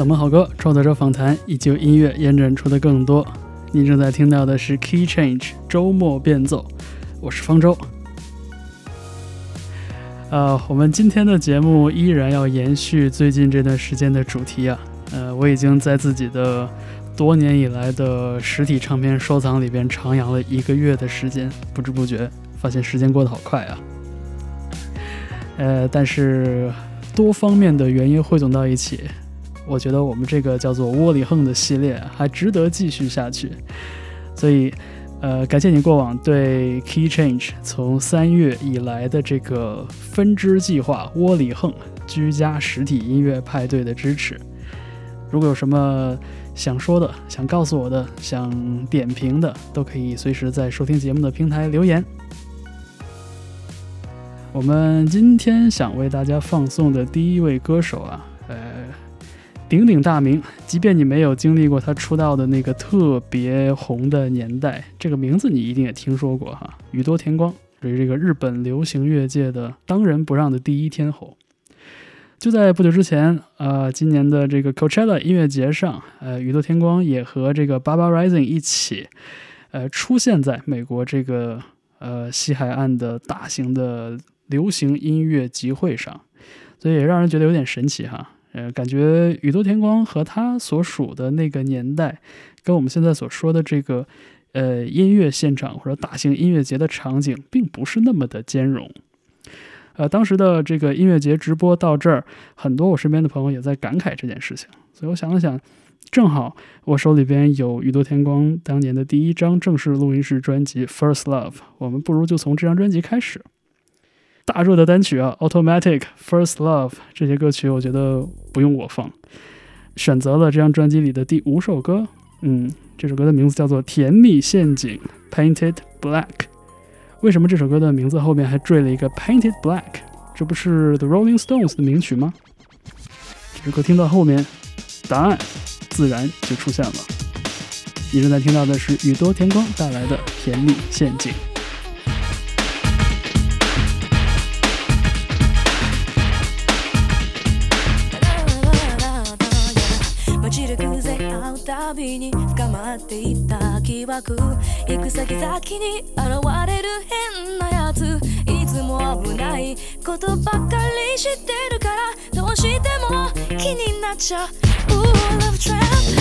冷门好歌、创作者访谈以及音乐延展出的更多。您正在听到的是 Key Change 周末变奏，我是方舟。呃，我们今天的节目依然要延续最近这段时间的主题啊。呃，我已经在自己的多年以来的实体唱片收藏里边徜徉了一个月的时间，不知不觉发现时间过得好快啊。呃，但是多方面的原因汇总到一起，我觉得我们这个叫做“窝里横”的系列还值得继续下去。所以，呃，感谢你过往对 Key Change 从三月以来的这个分支计划“窝里横”居家实体音乐派对的支持。如果有什么想说的、想告诉我的、想点评的，都可以随时在收听节目的平台留言。我们今天想为大家放送的第一位歌手啊，鼎鼎大名，即便你没有经历过他出道的那个特别红的年代，这个名字你一定也听说过哈，宇多田光，属于这个日本流行乐界的当仁不让的第一天后。就在不久之前，呃，今年的这个 Coachella 音乐节上，呃，宇多田光也和这个 Baba Rising 一起，呃，出现在美国这个呃西海岸的大型的。流行音乐集会上，所以也让人觉得有点神奇哈。呃，感觉宇多田光和他所属的那个年代，跟我们现在所说的这个呃音乐现场或者大型音乐节的场景，并不是那么的兼容。呃，当时的这个音乐节直播到这儿，很多我身边的朋友也在感慨这件事情。所以我想了想，正好我手里边有宇多田光当年的第一张正式录音室专辑《First Love》，我们不如就从这张专辑开始。大热的单曲啊，《Automatic》《First Love》这些歌曲，我觉得不用我放。选择了这张专辑里的第五首歌，嗯，这首歌的名字叫做《甜蜜陷阱》（Painted Black）。为什么这首歌的名字后面还缀了一个 Painted Black？这不是 The Rolling Stones 的名曲吗？这首歌听到后面，答案自然就出现了。你正在听到的是宇多田光带来的《甜蜜陷阱》。まっていった疑惑。行く先々に現れる変なやつ。いつも危ないことばっかり知ってるからどうしても気になっちゃう。Ooh, love trap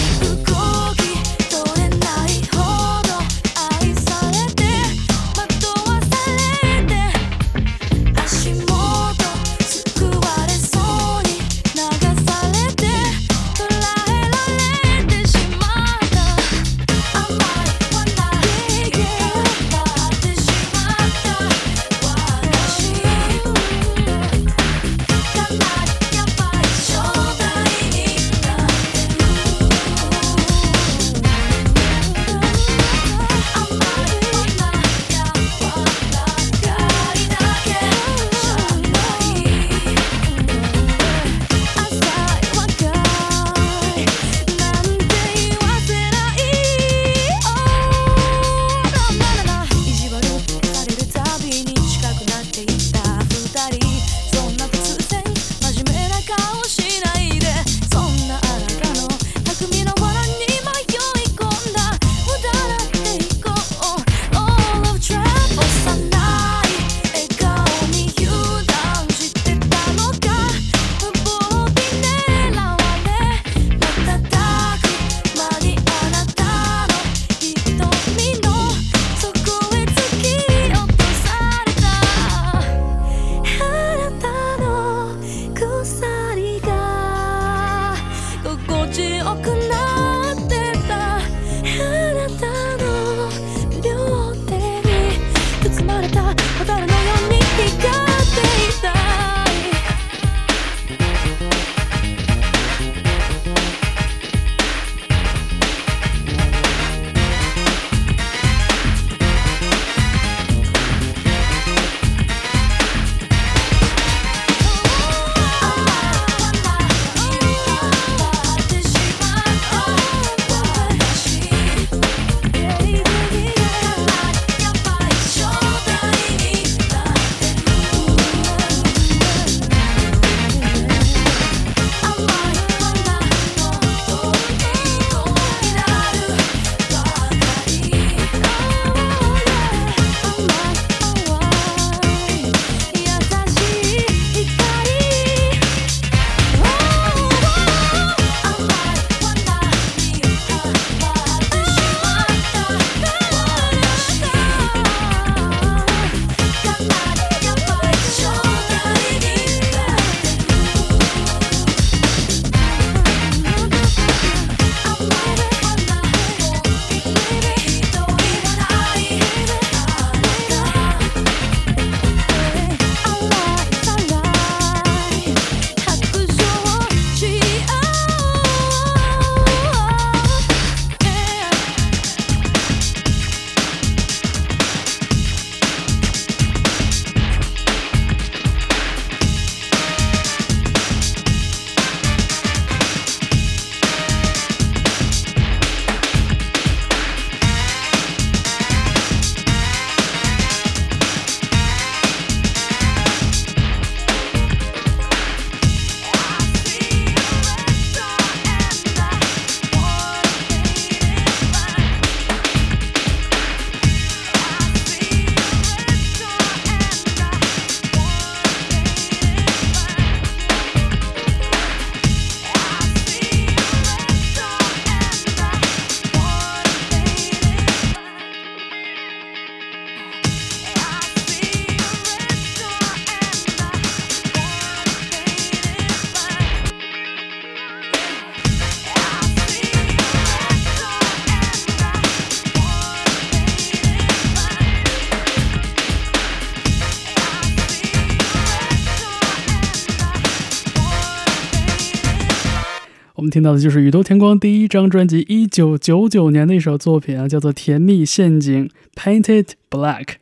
听到的就是宇多田光第一张专辑一九九九年的一首作品啊，叫做《甜蜜陷阱》（Painted Black）。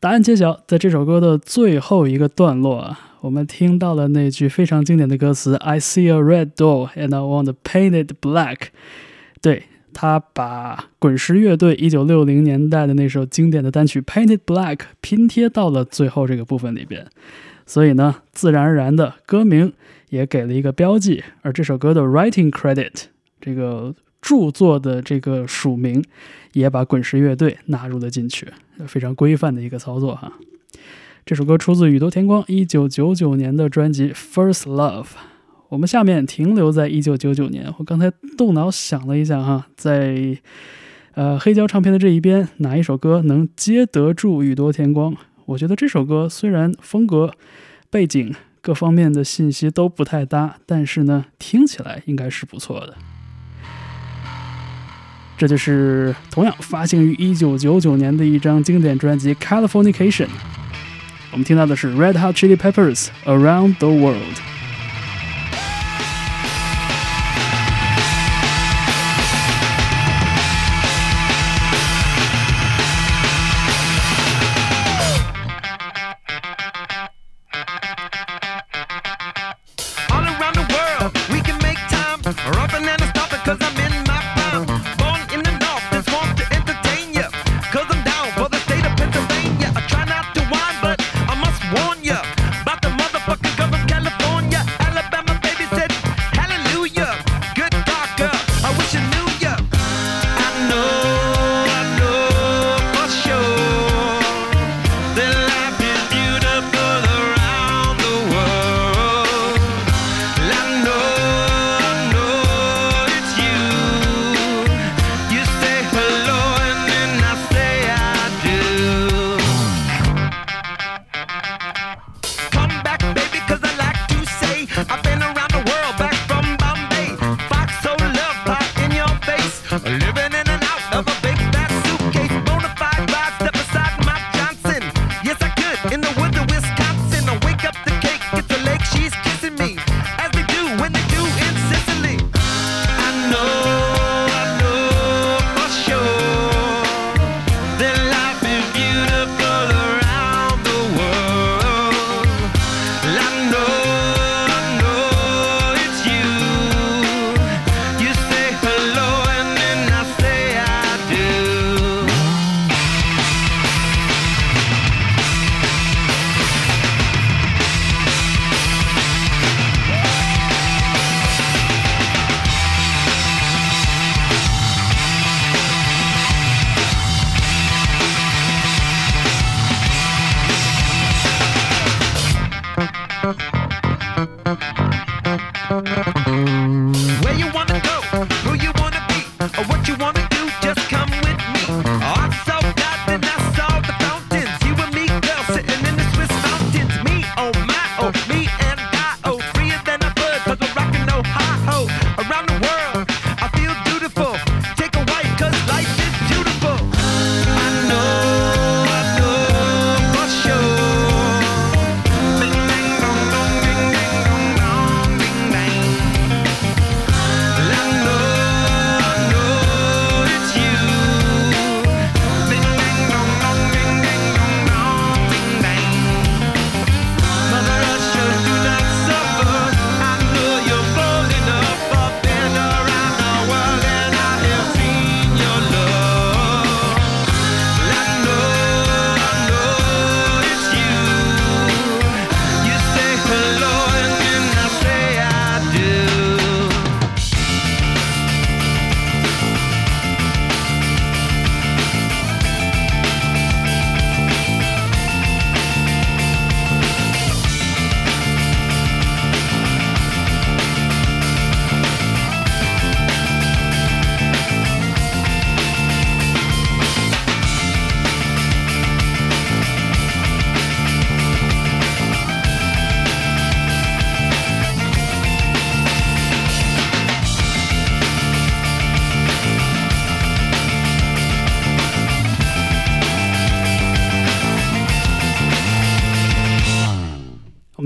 答案揭晓，在这首歌的最后一个段落啊，我们听到了那句非常经典的歌词：“I see a red door and I want to paint it black。”对他把滚石乐队一九六零年代的那首经典的单曲《Painted Black》拼贴到了最后这个部分里边，所以呢，自然而然的歌名也给了一个标记，而这首歌的 writing credit 这个著作的这个署名也把滚石乐队纳入了进去，非常规范的一个操作哈。这首歌出自宇多田光一九九九年的专辑《First Love》。我们下面停留在一九九九年。我刚才动脑想了一下哈，在呃黑胶唱片的这一边，哪一首歌能接得住宇多田光？我觉得这首歌虽然风格、背景各方面的信息都不太搭，但是呢，听起来应该是不错的。这就是同样发行于一九九九年的一张经典专辑《Californication》。我们听到的是 Red Hot Chili Peppers Around the World。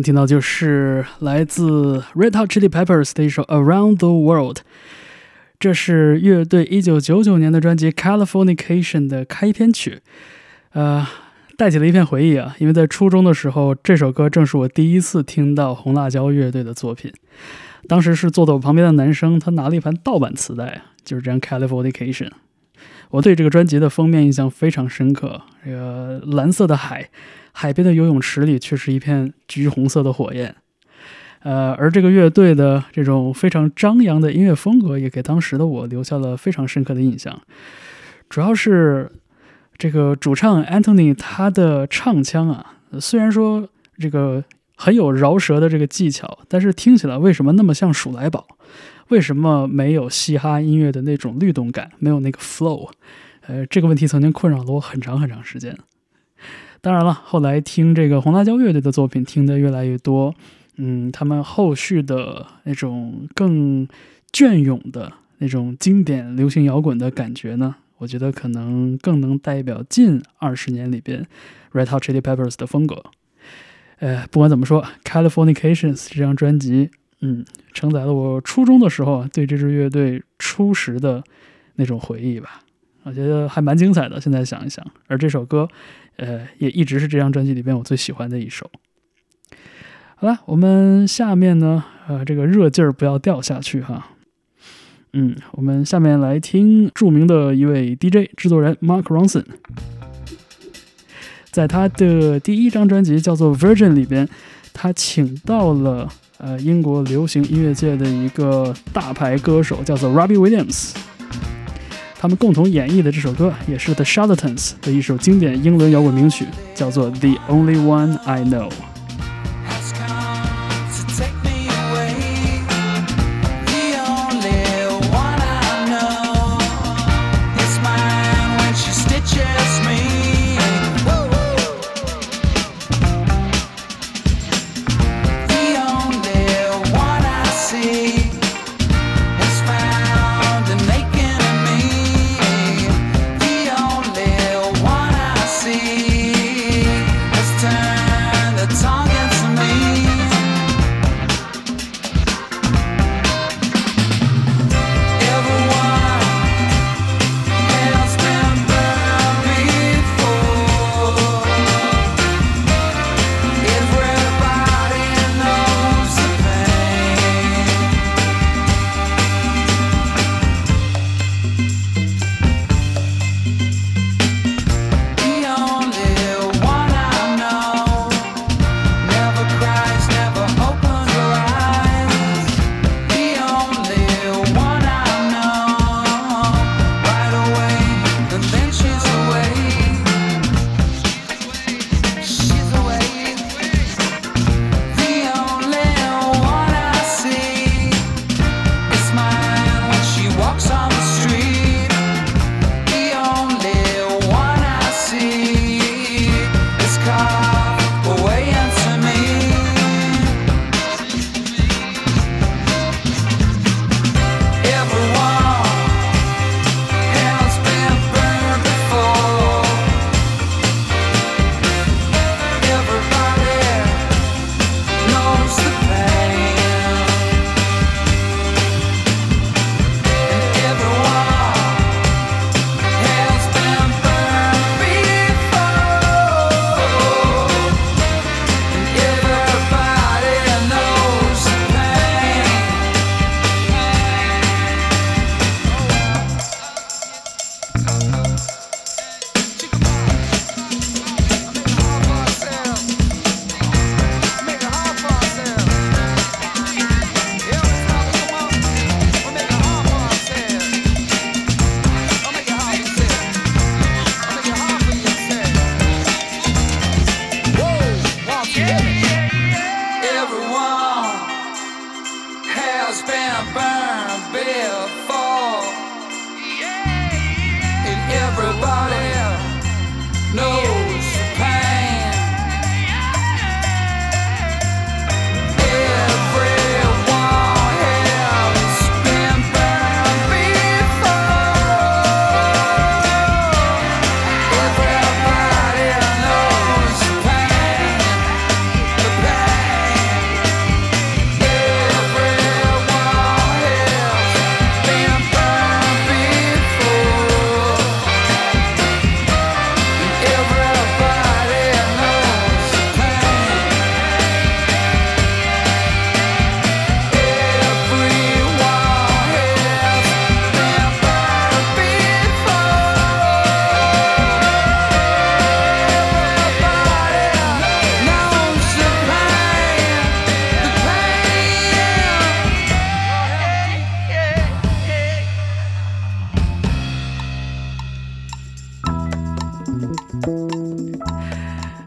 听到就是来自 Red Hot Chili Peppers 的一首《Around the World》，这是乐队1999年的专辑《Californication》的开篇曲，呃，带起了一片回忆啊，因为在初中的时候，这首歌正是我第一次听到红辣椒乐队的作品。当时是坐在我旁边的男生，他拿了一盘盗版磁带，就是这样《Californication》。我对这个专辑的封面印象非常深刻，这个蓝色的海，海边的游泳池里却是一片橘红色的火焰。呃，而这个乐队的这种非常张扬的音乐风格，也给当时的我留下了非常深刻的印象。主要是这个主唱 Anthony 他的唱腔啊，虽然说这个很有饶舌的这个技巧，但是听起来为什么那么像鼠来宝？为什么没有嘻哈音乐的那种律动感，没有那个 flow？呃，这个问题曾经困扰了我很长很长时间。当然了，后来听这个红辣椒乐队的作品听得越来越多，嗯，他们后续的那种更隽永的那种经典流行摇滚的感觉呢，我觉得可能更能代表近二十年里边 Red Hot Chili Peppers 的风格。呃，不管怎么说，《Californications》这张专辑。嗯，承载了我初中的时候对这支乐队初时的那种回忆吧，我觉得还蛮精彩的。现在想一想，而这首歌，呃，也一直是这张专辑里边我最喜欢的一首。好了，我们下面呢，呃，这个热劲儿不要掉下去哈。嗯，我们下面来听著名的一位 DJ 制作人 Mark Ronson，在他的第一张专辑叫做《Virgin》里边，他请到了。呃，英国流行音乐界的一个大牌歌手叫做 Robbie Williams，他们共同演绎的这首歌也是 The Charlatans 的一首经典英伦摇滚名曲，叫做 The Only One I Know。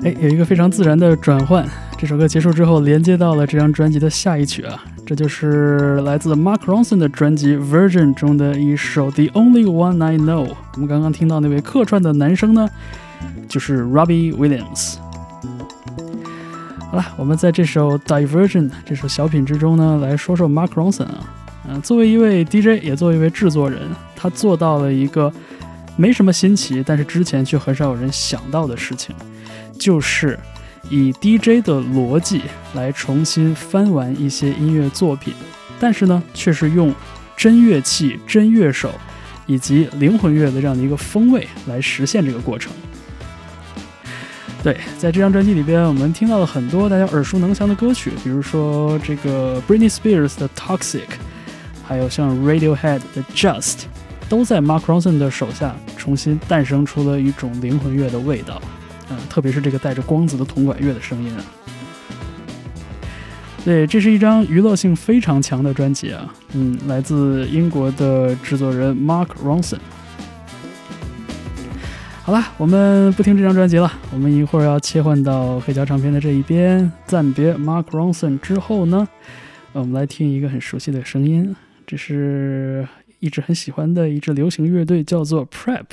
哎，有一个非常自然的转换。这首歌结束之后，连接到了这张专辑的下一曲啊，这就是来自 Mark Ronson 的专辑《Virgin》中的一首《The Only One I Know》。我们刚刚听到那位客串的男生呢，就是 Robbie Williams。好了，我们在这首《Diversion》这首小品之中呢，来说说 Mark Ronson 啊。嗯，作为一位 DJ，也作为一位制作人，他做到了一个没什么新奇，但是之前却很少有人想到的事情，就是。以 DJ 的逻辑来重新翻完一些音乐作品，但是呢，却是用真乐器、真乐手以及灵魂乐的这样的一个风味来实现这个过程。对，在这张专辑里边，我们听到了很多大家耳熟能详的歌曲，比如说这个 Britney Spears 的 Toxic，还有像 Radiohead 的 Just，都在 Mark Ronson 的手下重新诞生出了一种灵魂乐的味道。嗯，特别是这个带着光子的铜管乐的声音啊，对，这是一张娱乐性非常强的专辑啊。嗯，来自英国的制作人 Mark Ronson。好了，我们不听这张专辑了，我们一会儿要切换到黑胶唱片的这一边，暂别 Mark Ronson 之后呢，我们来听一个很熟悉的声音，这是一直很喜欢的一支流行乐队，叫做 Prep。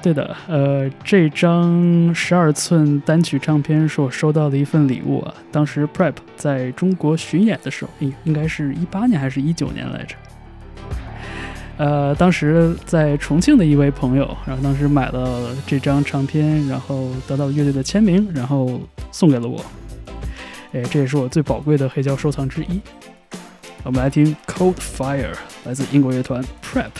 对的，呃，这张十二寸单曲唱片是我收到的一份礼物啊。当时 Prep 在中国巡演的时候，应应该是一八年还是一九年来着？呃，当时在重庆的一位朋友，然后当时买了这张唱片，然后得到乐队的签名，然后送给了我。哎，这也是我最宝贵的黑胶收藏之一。我们来听 Cold Fire，来自英国乐团 Prep。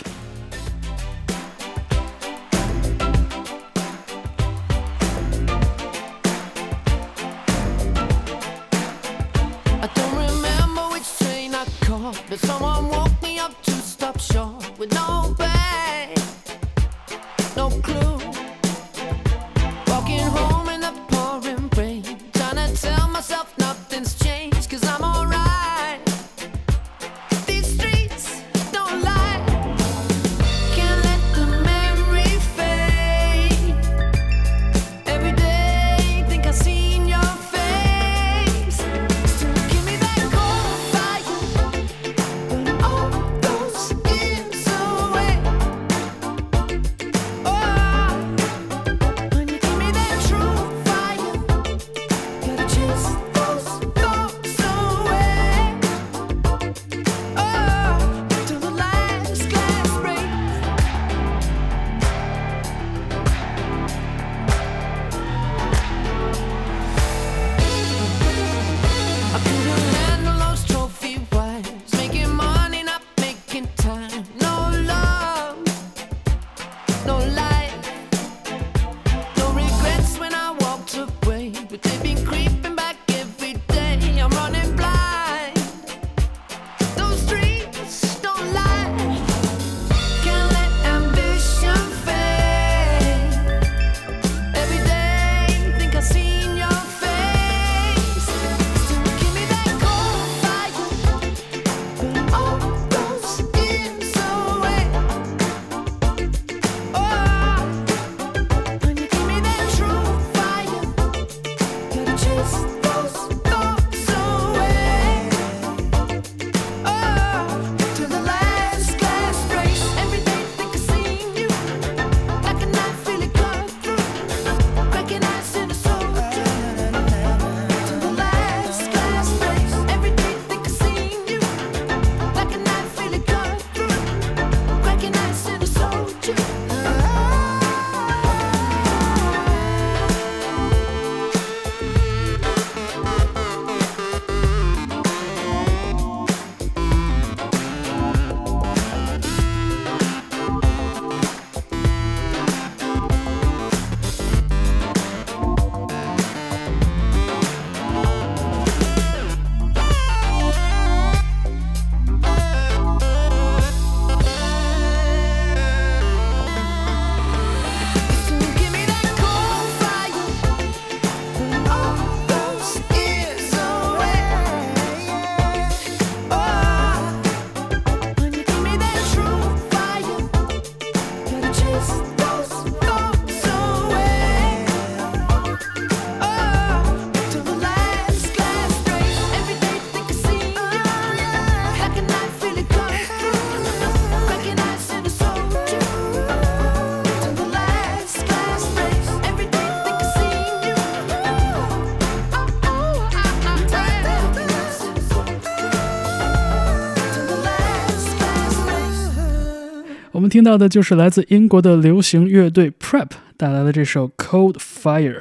听到的就是来自英国的流行乐队 Prep 带来的这首《Cold Fire》。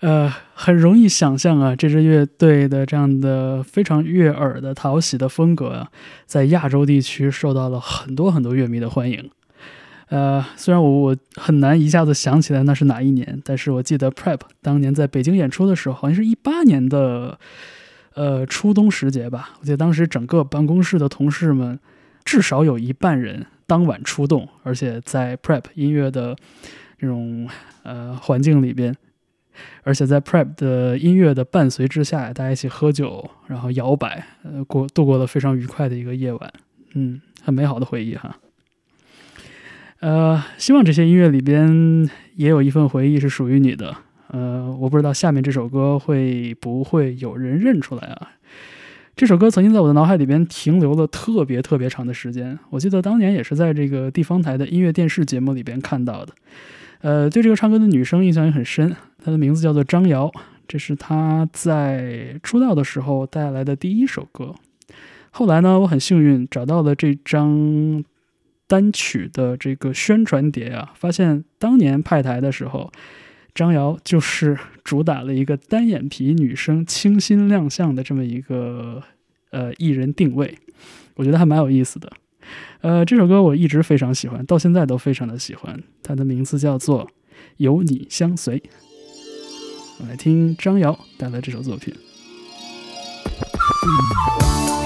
呃，很容易想象啊，这支乐队的这样的非常悦耳的讨喜的风格啊，在亚洲地区受到了很多很多乐迷的欢迎。呃，虽然我我很难一下子想起来那是哪一年，但是我记得 Prep 当年在北京演出的时候，好像是一八年的呃初冬时节吧。我记得当时整个办公室的同事们至少有一半人当晚出动，而且在 Prep 音乐的这种呃环境里边。而且在 Prep 的音乐的伴随之下，大家一起喝酒，然后摇摆，呃，过度过了非常愉快的一个夜晚，嗯，很美好的回忆哈。呃，希望这些音乐里边也有一份回忆是属于你的。呃，我不知道下面这首歌会不会有人认出来啊？这首歌曾经在我的脑海里边停留了特别特别长的时间，我记得当年也是在这个地方台的音乐电视节目里边看到的。呃，对这个唱歌的女生印象也很深，她的名字叫做张瑶，这是她在出道的时候带来的第一首歌。后来呢，我很幸运找到了这张单曲的这个宣传碟啊，发现当年派台的时候，张瑶就是主打了一个单眼皮女生清新亮相的这么一个呃艺人定位，我觉得还蛮有意思的。呃，这首歌我一直非常喜欢，到现在都非常的喜欢。它的名字叫做《有你相随》。我来听张瑶带来这首作品。这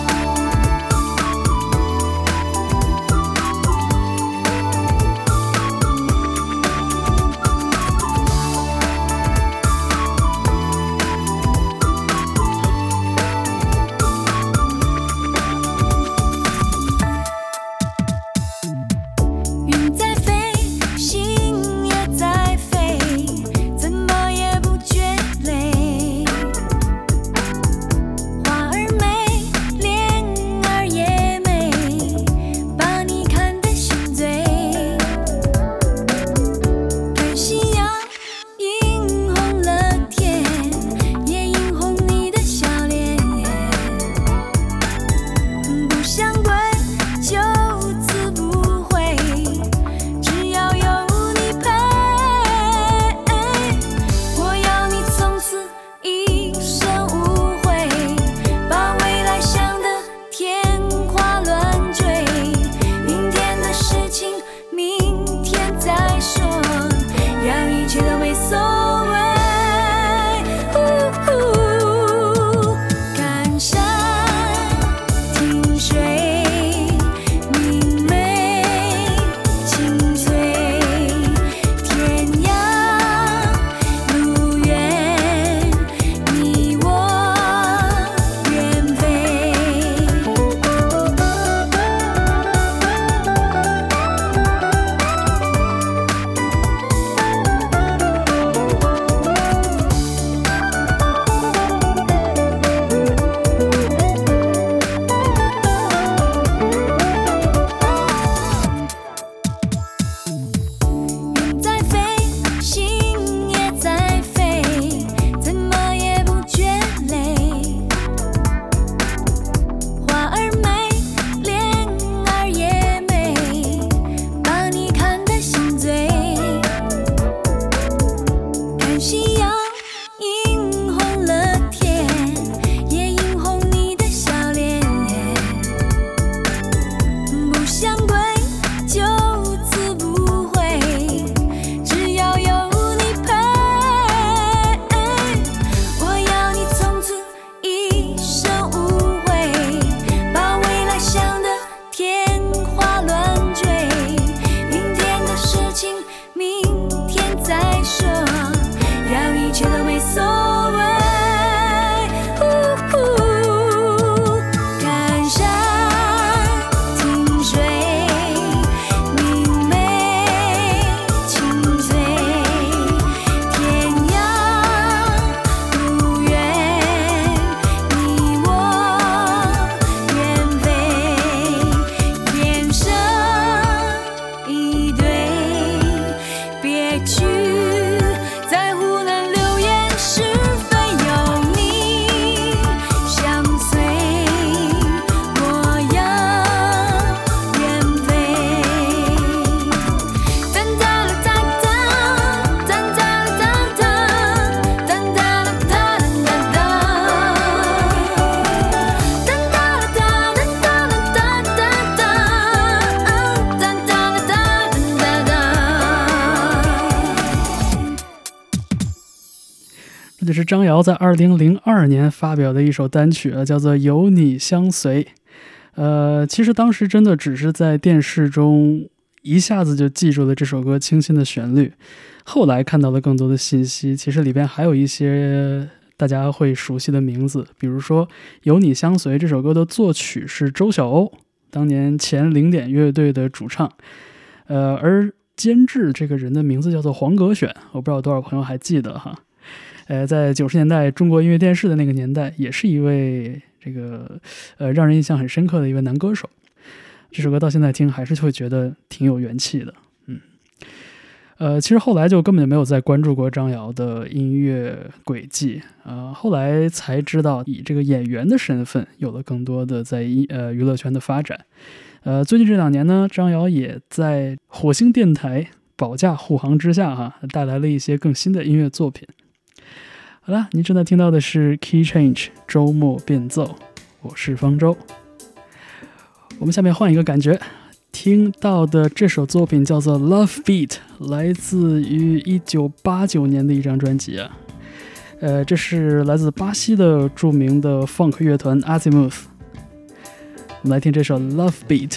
张瑶在二零零二年发表的一首单曲啊，叫做《有你相随》。呃，其实当时真的只是在电视中一下子就记住了这首歌清新的旋律，后来看到了更多的信息，其实里边还有一些大家会熟悉的名字，比如说《有你相随》这首歌的作曲是周晓鸥，当年前零点乐队的主唱，呃，而监制这个人的名字叫做黄格选，我不知道多少朋友还记得哈。呃，在九十年代中国音乐电视的那个年代，也是一位这个呃让人印象很深刻的一位男歌手。这首歌到现在听还是会觉得挺有元气的，嗯。呃，其实后来就根本就没有再关注过张瑶的音乐轨迹啊，后来才知道以这个演员的身份有了更多的在音呃娱乐圈的发展。呃，最近这两年呢，张瑶也在火星电台保驾护航之下哈，带来了一些更新的音乐作品。好了，您正在听到的是 Key Change 周末变奏，我是方舟。我们下面换一个感觉，听到的这首作品叫做《Love Beat》，来自于一九八九年的一张专辑啊。呃，这是来自巴西的著名的 Funk 乐团 Azimuth。我们来听这首《Love Beat》。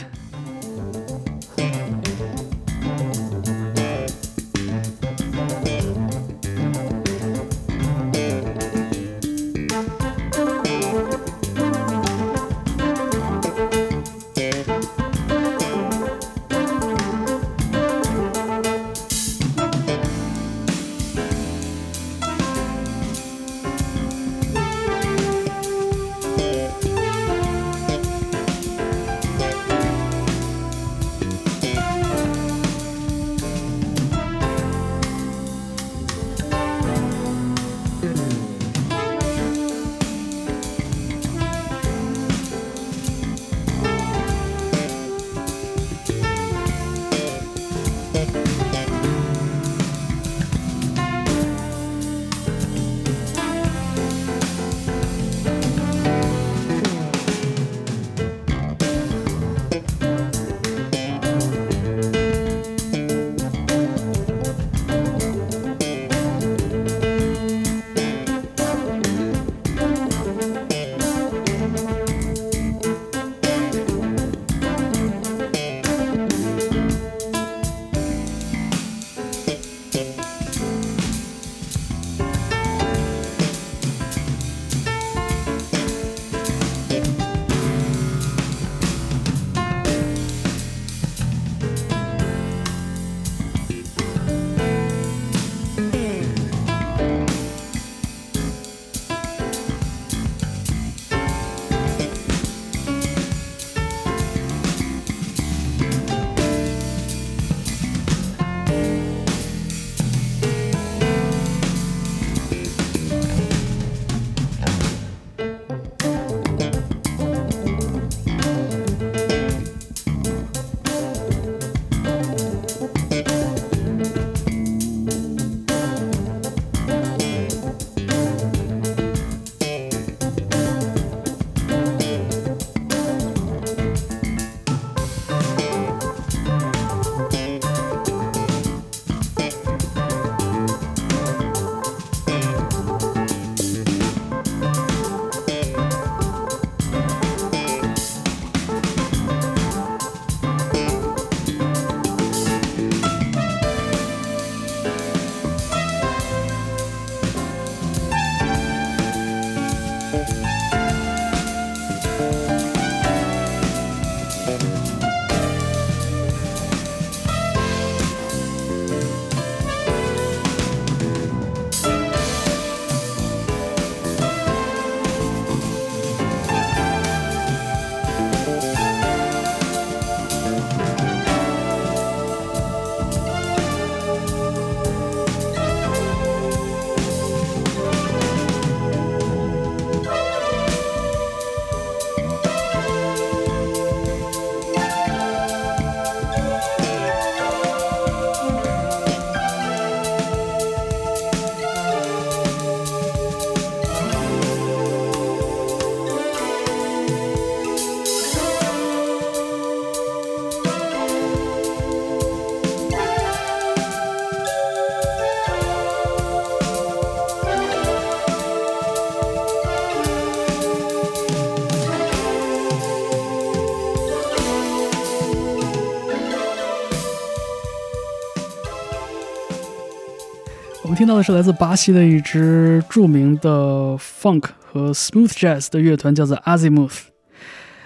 听到的是来自巴西的一支著名的 funk 和 smooth jazz 的乐团，叫做 Azimuth。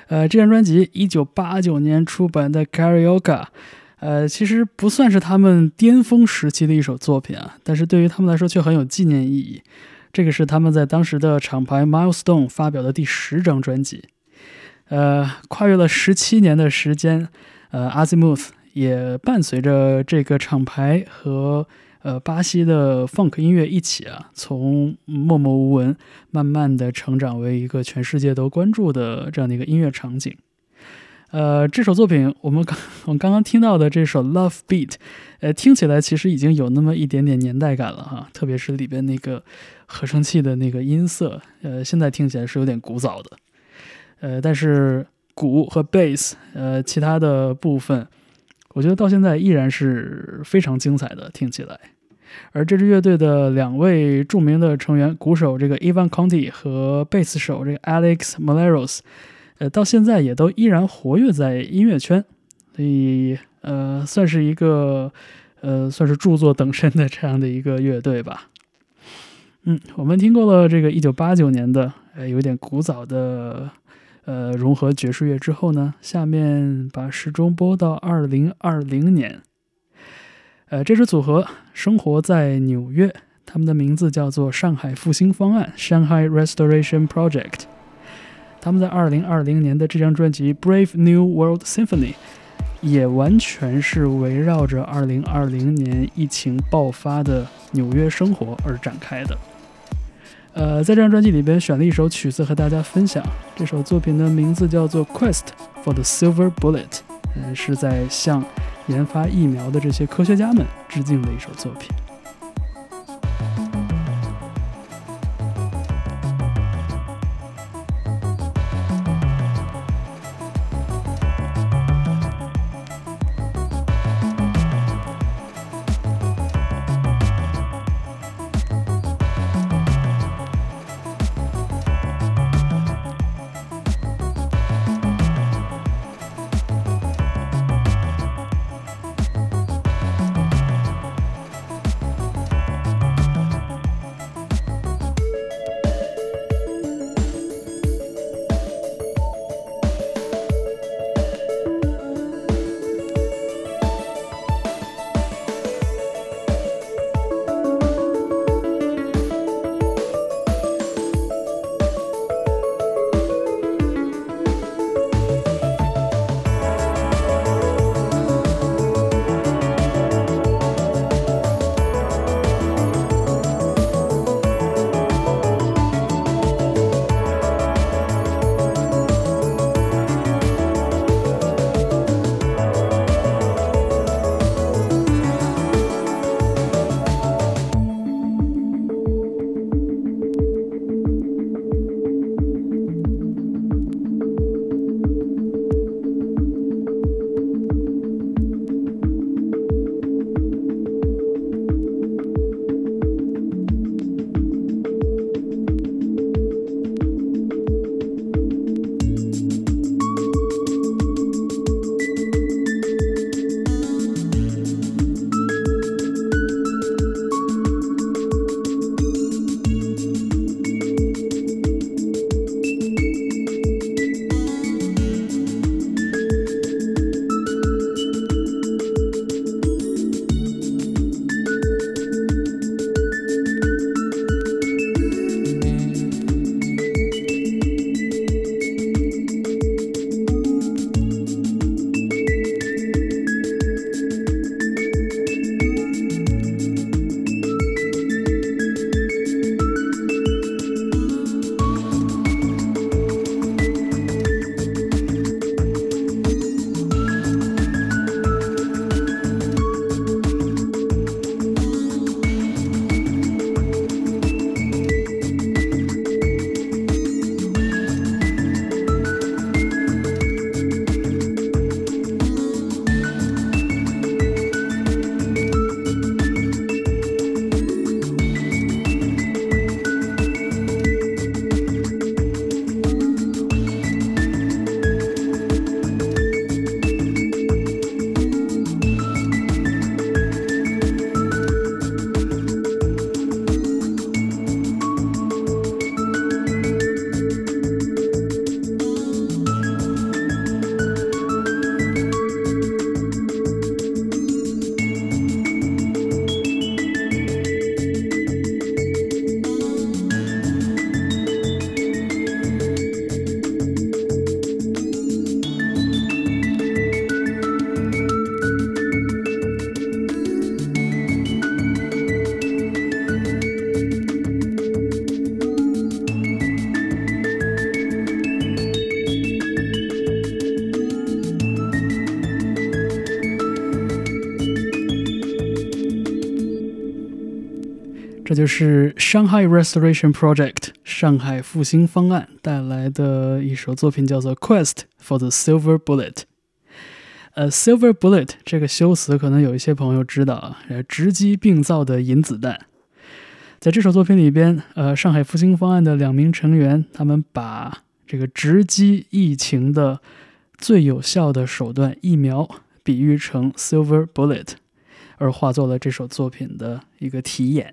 呃，这张专辑一九八九年出版的《Carioca》，呃，其实不算是他们巅峰时期的一首作品啊，但是对于他们来说却很有纪念意义。这个是他们在当时的厂牌 Milestone 发表的第十张专辑。呃，跨越了十七年的时间，呃，Azimuth 也伴随着这个厂牌和呃巴西的 funk 音乐一起啊，从默默无闻，慢慢的成长为一个全世界都关注的这样的一个音乐场景。呃，这首作品我们刚我们刚刚听到的这首 Love Beat，呃，听起来其实已经有那么一点点年代感了哈，特别是里边那个合成器的那个音色，呃，现在听起来是有点古早的，呃，但是鼓和 bass，呃，其他的部分，我觉得到现在依然是非常精彩的，听起来。而这支乐队的两位著名的成员，鼓手这个 Ivan Conti 和贝斯手这个 Alex Maleros。呃，到现在也都依然活跃在音乐圈，所以呃，算是一个呃，算是著作等身的这样的一个乐队吧。嗯，我们听过了这个一九八九年的呃有点古早的呃融合爵士乐之后呢，下面把时钟拨到二零二零年。呃，这支组合生活在纽约，他们的名字叫做上海复兴方案 （Shanghai Restoration Project）。他们在二零二零年的这张专辑《Brave New World Symphony》也完全是围绕着二零二零年疫情爆发的纽约生活而展开的。呃，在这张专辑里边选了一首曲子和大家分享，这首作品的名字叫做《Quest for the Silver Bullet》，嗯，是在向研发疫苗的这些科学家们致敬的一首作品。这就是 Shanghai Restoration Project 上海复兴方案带来的一首作品，叫做《Quest for the Silver Bullet》。呃，Silver Bullet 这个修辞可能有一些朋友知道啊，直击病灶的银子弹。在这首作品里边，呃，上海复兴方案的两名成员，他们把这个直击疫情的最有效的手段——疫苗，比喻成 Silver Bullet，而化作了这首作品的一个题眼。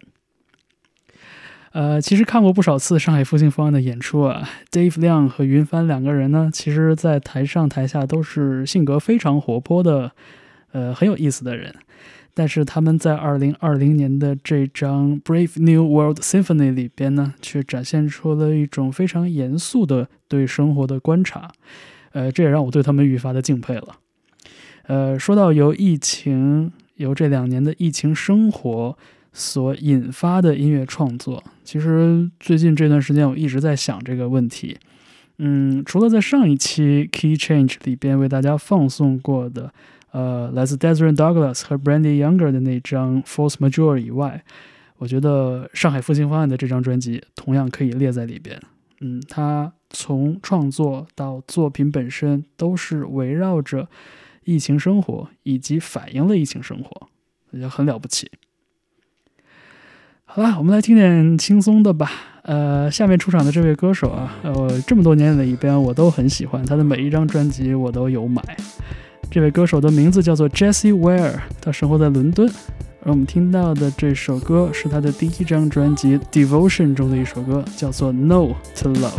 呃，其实看过不少次上海复兴方案的演出啊，Dave 亮和云帆两个人呢，其实在台上台下都是性格非常活泼的，呃，很有意思的人。但是他们在二零二零年的这张《Brave New World Symphony》里边呢，却展现出了一种非常严肃的对生活的观察。呃，这也让我对他们愈发的敬佩了。呃，说到由疫情，由这两年的疫情生活。所引发的音乐创作，其实最近这段时间我一直在想这个问题。嗯，除了在上一期 Key Change 里边为大家放送过的，呃，来自 Desert Douglas 和 Brandy Younger 的那张 Force Major 以外，我觉得上海复兴方案的这张专辑同样可以列在里边。嗯，它从创作到作品本身都是围绕着疫情生活以及反映了疫情生活，我觉得很了不起。好了，我们来听点轻松的吧。呃，下面出场的这位歌手啊，呃，这么多年里边我都很喜欢他的每一张专辑，我都有买。这位歌手的名字叫做 Jessie Ware，他生活在伦敦。而我们听到的这首歌是他的第一张专辑《Devotion》中的一首歌，叫做《No to Love》。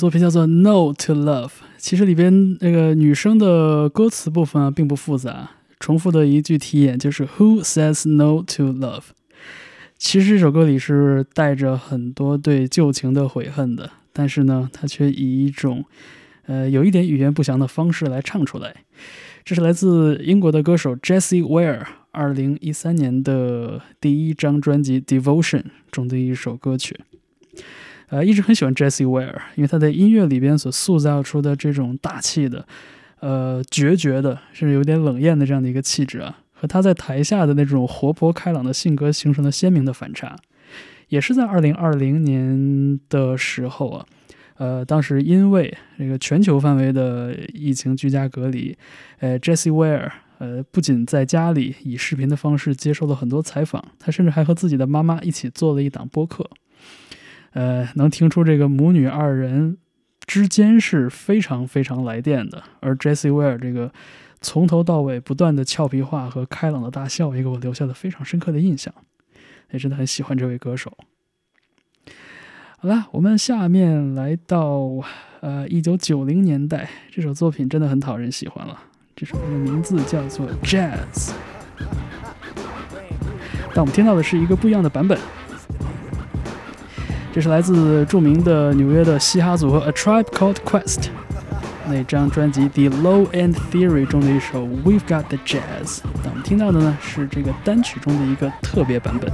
作品叫做《No to Love》，其实里边那个女生的歌词部分啊并不复杂，重复的一句题眼就是 “Who says no to love？” 其实这首歌里是带着很多对旧情的悔恨的，但是呢，他却以一种呃有一点语言不详的方式来唱出来。这是来自英国的歌手 Jessie Ware 二零一三年的第一张专辑《Devotion》中的一首歌曲。呃，一直很喜欢 Jesse Ware，因为他在音乐里边所塑造出的这种大气的、呃决绝的，甚至有点冷艳的这样的一个气质啊，和他在台下的那种活泼开朗的性格形成了鲜明的反差。也是在二零二零年的时候啊，呃，当时因为这个全球范围的疫情居家隔离，呃，Jesse Ware 呃不仅在家里以视频的方式接受了很多采访，他甚至还和自己的妈妈一起做了一档播客。呃，能听出这个母女二人之间是非常非常来电的。而 Jessie Ware 这个从头到尾不断的俏皮话和开朗的大笑，也给我留下了非常深刻的印象。也真的很喜欢这位歌手。好了，我们下面来到呃一九九零年代，这首作品真的很讨人喜欢了。这首歌的名字叫做《Jazz》，但我们听到的是一个不一样的版本。这是来自著名的纽约的嘻哈组合 A Tribe Called Quest 那张专辑《The Low End Theory》中的一首《We've Got the Jazz》。那我们听到的呢是这个单曲中的一个特别版本。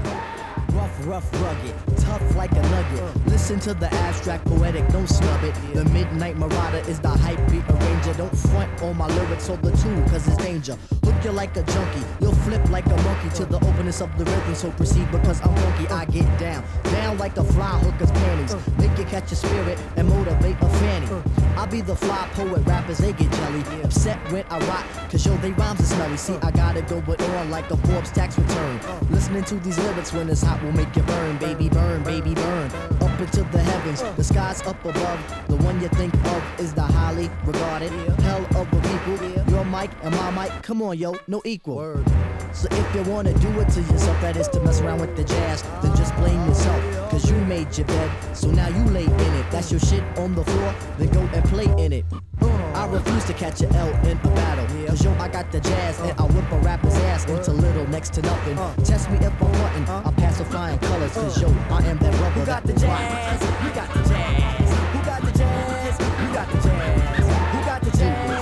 Rough, rough, rugged, tough like a nugget. Listen to the abstract poetic, don't snub it. The midnight marauder is the hype beat arranger. Don't front on my lyrics, hold the tune, cause it's danger. Hook you like a junkie, you'll flip like a monkey to the openness of the rhythm. So proceed because I'm funky, I get down. Down like a fly hooker's panties. Make you catch your spirit and motivate a fanny. I'll be the fly poet, rappers they get jelly. Upset when I rock, cause yo, they rhymes are smelly. See, I gotta go but on like a Forbes tax return. Listening to these lyrics when it's hot will make you burn, baby, burn, baby, burn. Up into the heavens, the skies up above. The one you think of is the highly regarded hell of a people. Your mic and my mic, come on, yo, no equal. So if you wanna do it to yourself, that is to mess around with the jazz, then just blame yourself. Cause you made your bed, so now you lay in it. That's your shit on the floor, then go and play in it. I refuse to catch a L in a battle. Cause yo, I got the jazz, and I whip a rapper's ass into little next to nothing. Test me if I'm wanting, I'll pacify in colors. Cause yo, I am that rubber. Who got the jazz? You got the jazz. Who got the jazz? You got the jazz. Who got the jazz?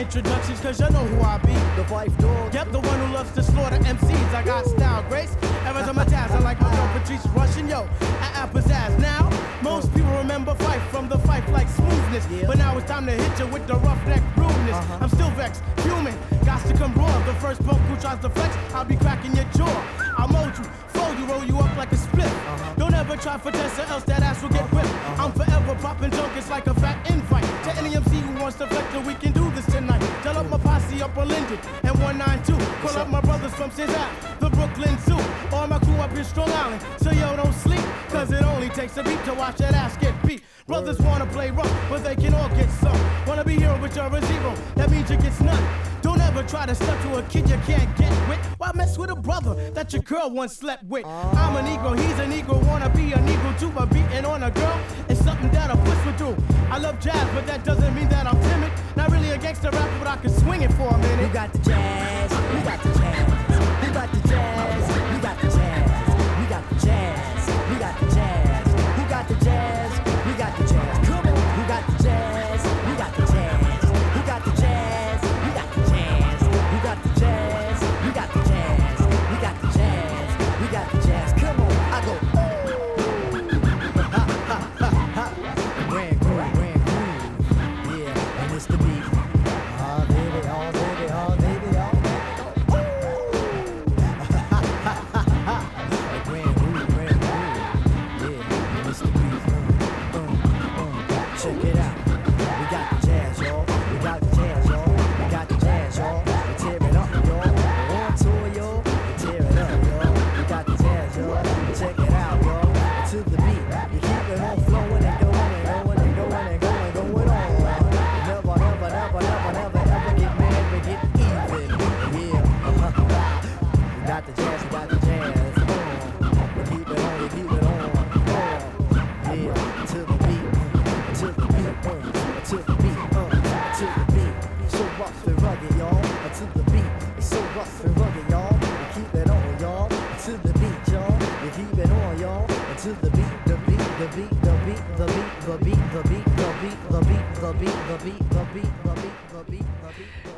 Introductions, cause you know who I be. The Fife dog. Yep, the one who loves to slaughter MCs. I got style, grace. Ever to my jazz, I like my girl Patrice Russian, yo. I app pizzazz. Now, most people remember Fife from the Fife like smoothness. But now it's time to hit you with the roughneck rudeness. Uh-huh. I'm still vexed, human. Got to come raw. The first punk who tries to flex, I'll be cracking your jaw. I'll mold you, fold you, roll you up like a split. Uh-huh. Don't ever try for test or else that ass will get whipped. Uh-huh. I'm forever popping junk, it's like a fat invite. To any MC who wants to flex, we can do this tonight. Tell up my posse up on Linden and 192. Call up my brothers from Cesar, the Brooklyn Zoo. All my crew up in Strong Island. So yo, don't sleep, cause it only takes a beat to watch that ass get beat. Brothers wanna play rough, but they can all get some. Wanna be hero, but you're a zero. That means you get none. Don't ever try to step to a kid you can't get with. Why mess with a brother that your girl once slept with? I'm a Negro, he's a Negro, wanna be a Negro too, but beating on a girl is something that a push would do. I love jazz, but that doesn't mean that I'm timid. Not really a gangster rapper, but I can swing it for a minute. Who got the jazz? Who got the jazz? Who got the jazz?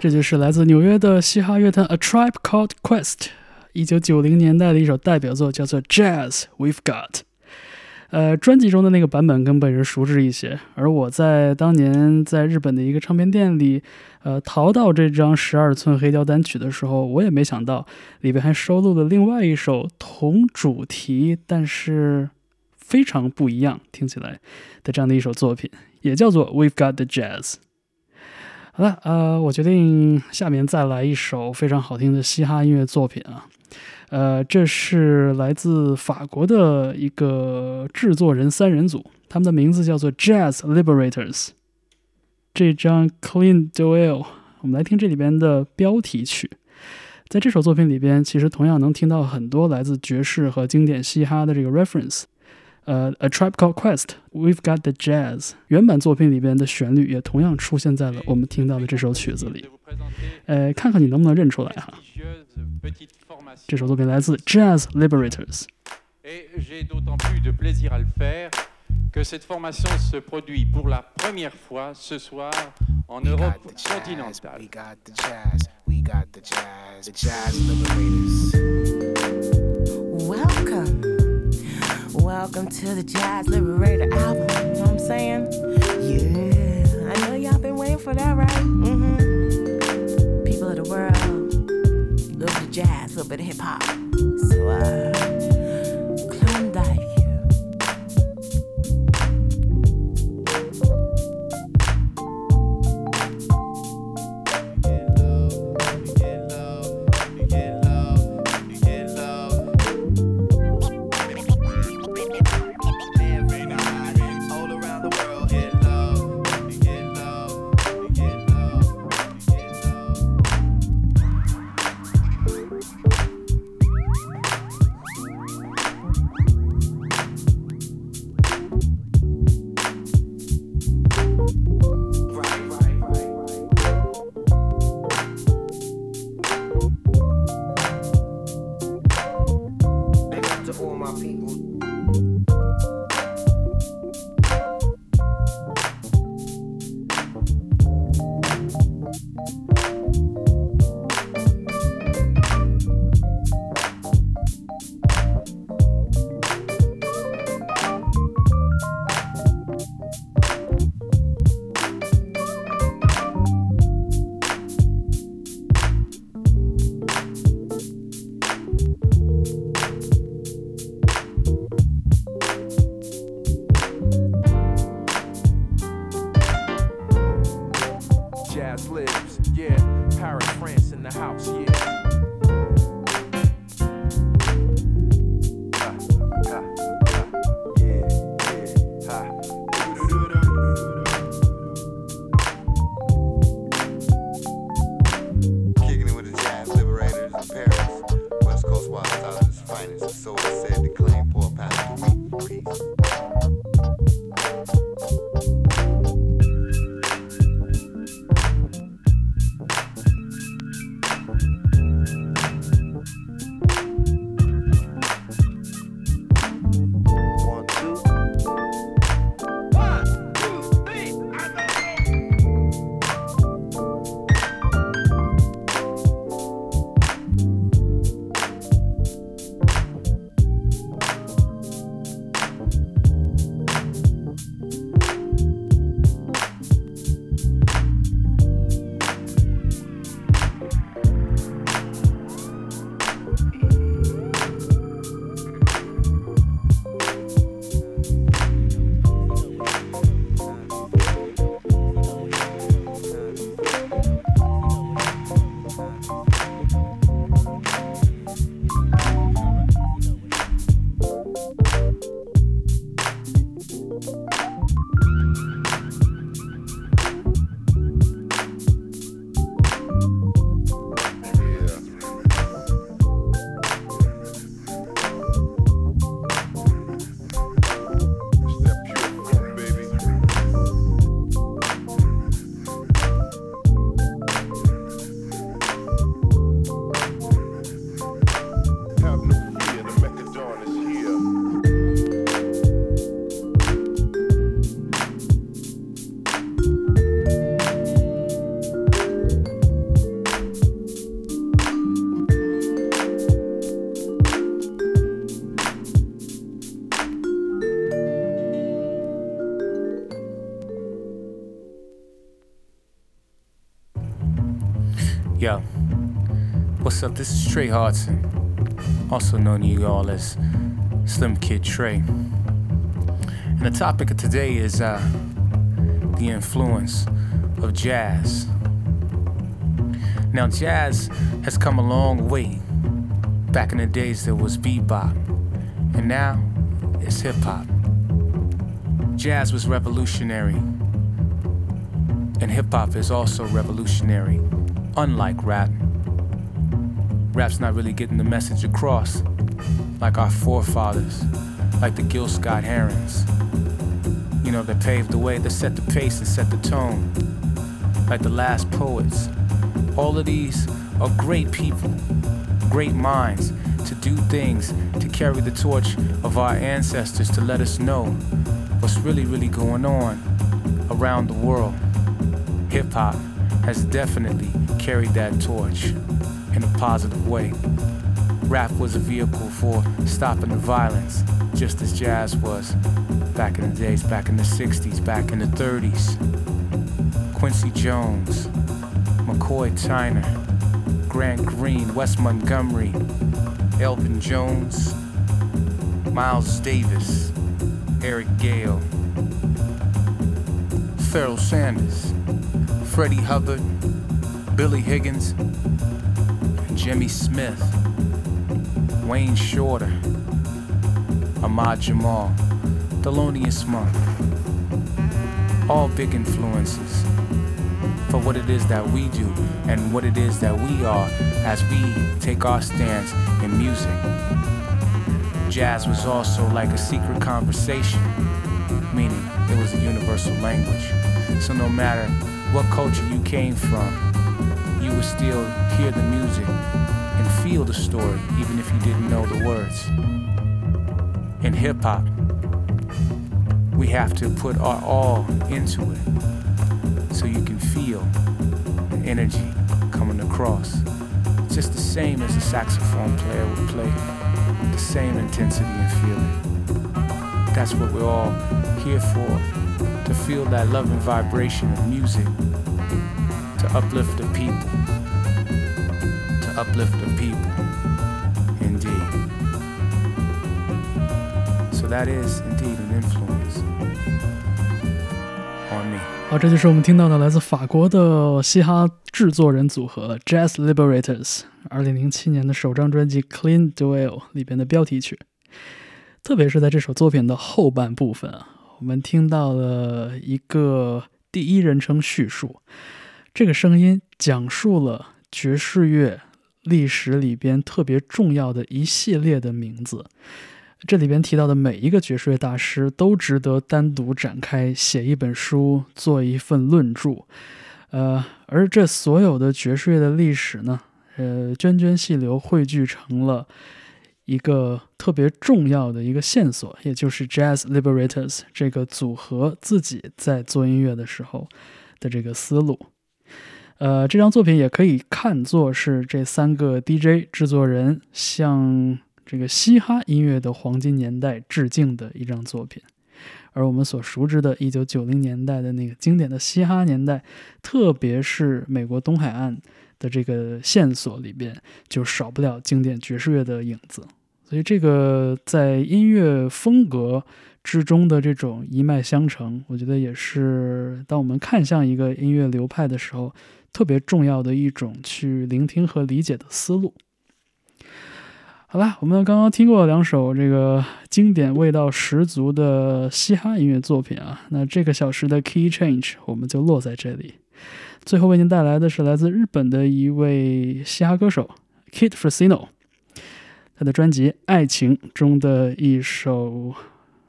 这就是来自纽约的嘻哈乐团 A Tribe Called Quest，一九九零年代的一首代表作，叫做《Jazz We've Got》。呃，专辑中的那个版本更被人熟知一些，而我在当年在日本的一个唱片店里，呃，淘到这张十二寸黑胶单曲的时候，我也没想到里边还收录了另外一首同主题，但是非常不一样，听起来的这样的一首作品，也叫做《We've Got the Jazz》。好了，呃，我决定下面再来一首非常好听的嘻哈音乐作品啊，呃，这是来自法国的一个制作人三人组，他们的名字叫做 Jazz Liberators。这张 Clean Doyle，我们来听这里边的标题曲。在这首作品里边，其实同样能听到很多来自爵士和经典嘻哈的这个 reference。呃，《A Tribe Called Quest》，We've Got the Jazz，原版作品里边的旋律也同样出现在了我们听到的这首曲子里。呃，看看你能不能认出来哈。这首作品来自 Jazz Liberators。Et j'ai d'autant plus de plaisir à le faire que cette formation se produit pour la première fois ce soir en We Europe got the jazz, continentale. We got the jazz. We got the jazz. The jazz liberators. Welcome. To the Jazz Liberator album. You know what I'm saying? Yeah. I know y'all been waiting for that, right? Mm-hmm. People of the world, a little bit of jazz, a little bit of hip hop. So, uh, Klondike. Yo, what's up? This is Trey Hudson, also known to you all as Slim Kid Trey. And the topic of today is uh, the influence of jazz. Now, jazz has come a long way. Back in the days, there was bebop, and now it's hip hop. Jazz was revolutionary, and hip hop is also revolutionary, unlike rap. Rap's not really getting the message across like our forefathers, like the Gil Scott Herons. You know, they paved the way, they set the pace and set the tone, like the last poets. All of these are great people, great minds to do things, to carry the torch of our ancestors, to let us know what's really, really going on around the world. Hip hop has definitely carried that torch in a positive way. Rap was a vehicle for stopping the violence, just as jazz was back in the days, back in the 60s, back in the 30s. Quincy Jones, McCoy Tyner, Grant Green, Wes Montgomery, Elvin Jones, Miles Davis, Eric Gale, Pharoah Sanders, Freddie Hubbard, Billy Higgins, Jimmy Smith, Wayne Shorter, Ahmad Jamal, Thelonious Monk. All big influences for what it is that we do and what it is that we are as we take our stance in music. Jazz was also like a secret conversation, meaning it was a universal language. So no matter what culture you came from, you would still hear the music and feel the story, even if you didn't know the words. In hip hop, we have to put our all into it so you can feel the energy coming across. Just the same as a saxophone player would play, the same intensity and feeling. That's what we're all here for to feel that love and vibration of music, to uplift the people, to uplift the people, indeed. So that is indeed an influence on me. 好，这就是我们听到的来自法国的嘻哈制作人组合 Jazz Liberators 二零零七年的首张专辑《Clean Duel》里边的标题曲。特别是在这首作品的后半部分啊，我们听到了一个第一人称叙述，这个声音讲述了爵士乐历史里边特别重要的一系列的名字。这里边提到的每一个爵士乐大师都值得单独展开写一本书，做一份论著。呃，而这所有的爵士乐的历史呢，呃，涓涓细流汇聚成了一个特别重要的一个线索，也就是 Jazz Liberators 这个组合自己在做音乐的时候的这个思路。呃，这张作品也可以看作是这三个 DJ 制作人向这个嘻哈音乐的黄金年代致敬的一张作品。而我们所熟知的1990年代的那个经典的嘻哈年代，特别是美国东海岸的这个线索里边，就少不了经典爵士乐的影子。所以，这个在音乐风格之中的这种一脉相承，我觉得也是当我们看向一个音乐流派的时候，特别重要的一种去聆听和理解的思路。好啦，我们刚刚听过两首这个经典味道十足的嘻哈音乐作品啊，那这个小时的 Key Change 我们就落在这里。最后为您带来的是来自日本的一位嘻哈歌手 Kid Fresino，他的专辑《爱情》中的一首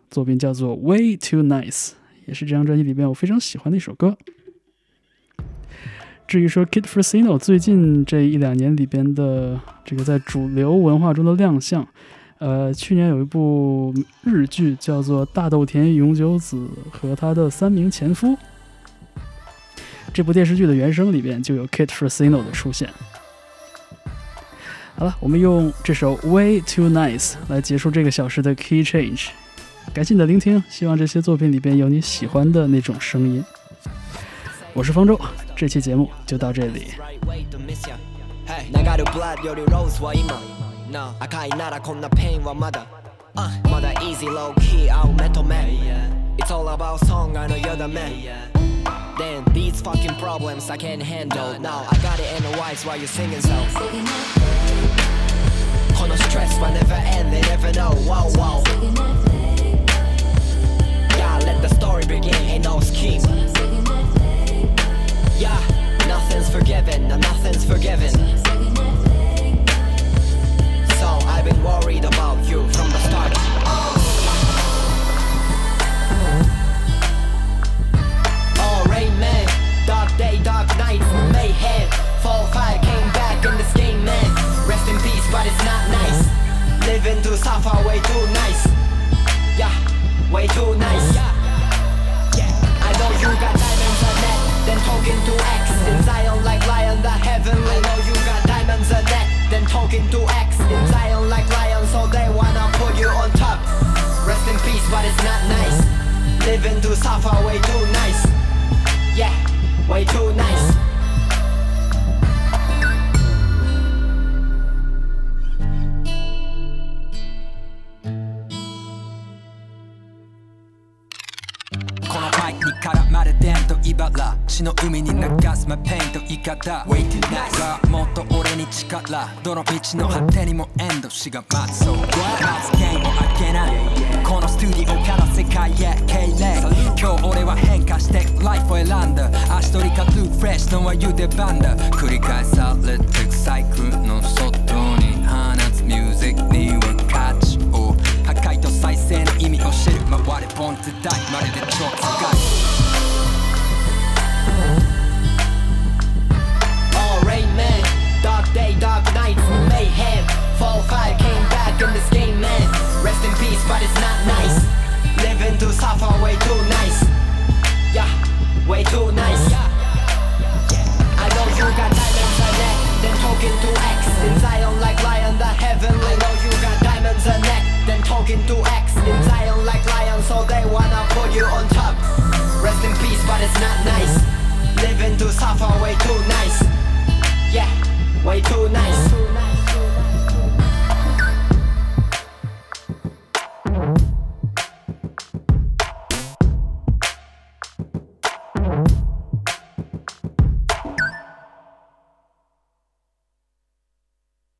作品叫做《Way Too Nice》，也是这张专辑里边我非常喜欢的一首歌。至于说 Kit Fresino 最近这一两年里边的这个在主流文化中的亮相，呃，去年有一部日剧叫做《大豆田永久子和他的三名前夫》，这部电视剧的原声里边就有 Kit Fresino 的出现。好了，我们用这首 Way Too Nice 来结束这个小时的 Key Change。感谢你的聆听，希望这些作品里边有你喜欢的那种声音。我是方舟，这期节目就到这里。 right way to miss ya. Hey, 流るブラッドよりローズは今な赤いならこんなペインはまだuh, まだ easy low key 青目と目 It's all about song I know you're the man Then these fucking problems I can't handle Now I got it in the wise while you singing so この stress will never end they never know wow wow Yeah let the story begin ain't no scheme Yeah Nothing's forgiven no, nothing's forgiven. So I've been worried about you from the start. Oh rain man. Dark day dark night mayhem 4-5 came back in this game man. Rest in peace but it's not nice. Living to suffer way too nice. Yeah way too nice. I know you got talking to X. In Zion like lion the heavenly. Know you got diamonds on that Then talking to X. In Zion like lion So they wanna put you on top. Rest in peace but it's not nice. Living to suffer way too nice. Yeah way too nice 茨血の海に流す my pain と言い方 Way too nice がもっと俺に力。どの道の果てにもエンド。しが待つ。そう待つ剣を開けない。このスタジオから世界へ。敬礼今日俺は変化してライフを選んだ。足取りかルーフレッシュのは言う出番だ繰り返されてくサイクルの外に放つ。ミュージックには価値を。破壊と再生の意味を知る。回れポンって大まるで超使い dark dark mayhem 4-5 came back in this game man. Rest in peace but it's not nice. Living to suffer way too nice. Yeah way too nice. I know you got diamonds on neck Then talking to X. In Zion like lion the heavenly I know you got diamonds on neck. Then talking to X. In Zion like lion So they wanna put you on top. Rest in peace but it's not nice. Living to suffer way too nice. Yeah way too nice